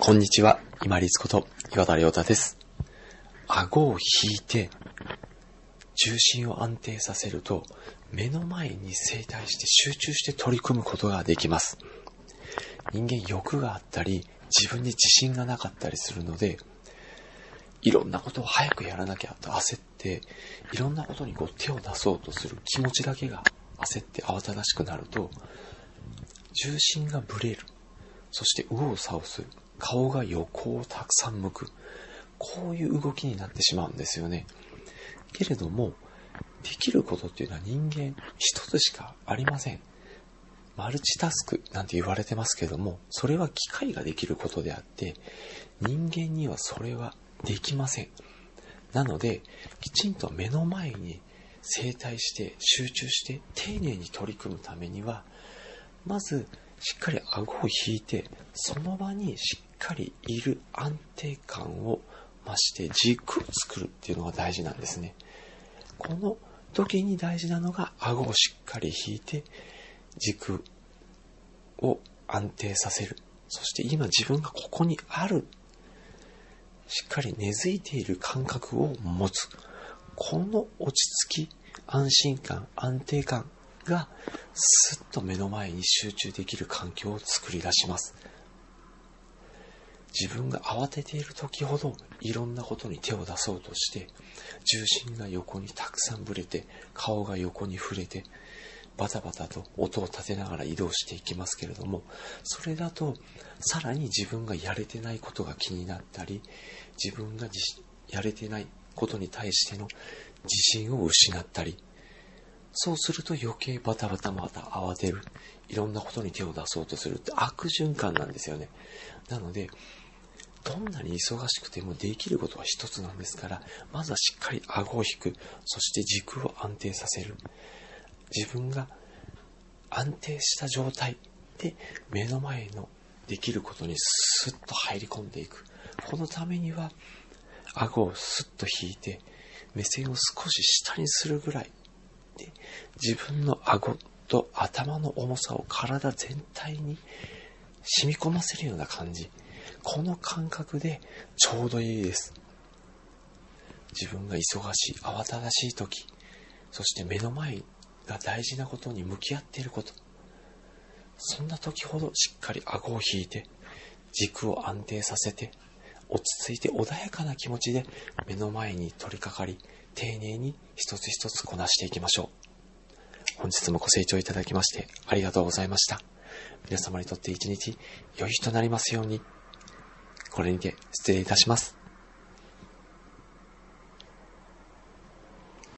こんにちは、今立こと岩田亮太です。顎を引いて、重心を安定させると、目の前に正対して集中して取り組むことができます。人間欲があったり、自分に自信がなかったりするので、いろんなことを早くやらなきゃと焦って、いろんなことにこう手を出そうとする気持ちだけが焦って慌ただしくなると、重心がぶれる。そして右往左往する。顔が横をたくさん向く。こういう動きになってしまうんですよね。けれども、できることっていうのは人間一つしかありません。マルチタスクなんて言われてますけども、それは機械ができることであって、人間にはそれはできません。なので、きちんと目の前に正対して集中して丁寧に取り組むためには、まずしっかり顎を引いて、その場にしっかりいる安定感を増して軸を作るっていうのが大事なんですね。この時に大事なのが顎をしっかり引いて軸を安定させる。そして今自分がここにある。しっかり根付いている感覚を持つ。この落ち着き、安心感、安定感がすっと目の前に集中できる環境を作り出します。自分が慌てている時ほどいろんなことに手を出そうとして重心が横にたくさんぶれて顔が横に触れてバタバタと音を立てながら移動していきますけれどもそれだとさらに自分がやれてないことが気になったり自分がやれてないことに対しての自信を失ったりそうすると余計バタバタまた慌てる。いろんなことに手を出そうとするって悪循環なんですよね。なので、どんなに忙しくてもできることは一つなんですから、まずはしっかり顎を引く。そして軸を安定させる。自分が安定した状態で目の前のできることにスッと入り込んでいく。このためには、顎をスッと引いて、目線を少し下にするぐらいで自分の顎と頭の重さを体全体に染み込ませるような感じ。この感覚でちょうどいいです。自分が忙しい、慌ただしい時、そして目の前が大事なことに向き合っていること。そんな時ほどしっかり顎を引いて、軸を安定させて、落ち着いて穏やかな気持ちで目の前に取り掛かり、丁寧に一つ一つこなしていきましょう。本日もご清聴いただきましてありがとうございました。皆様にとって一日良い日となりますように。これにて失礼いたします。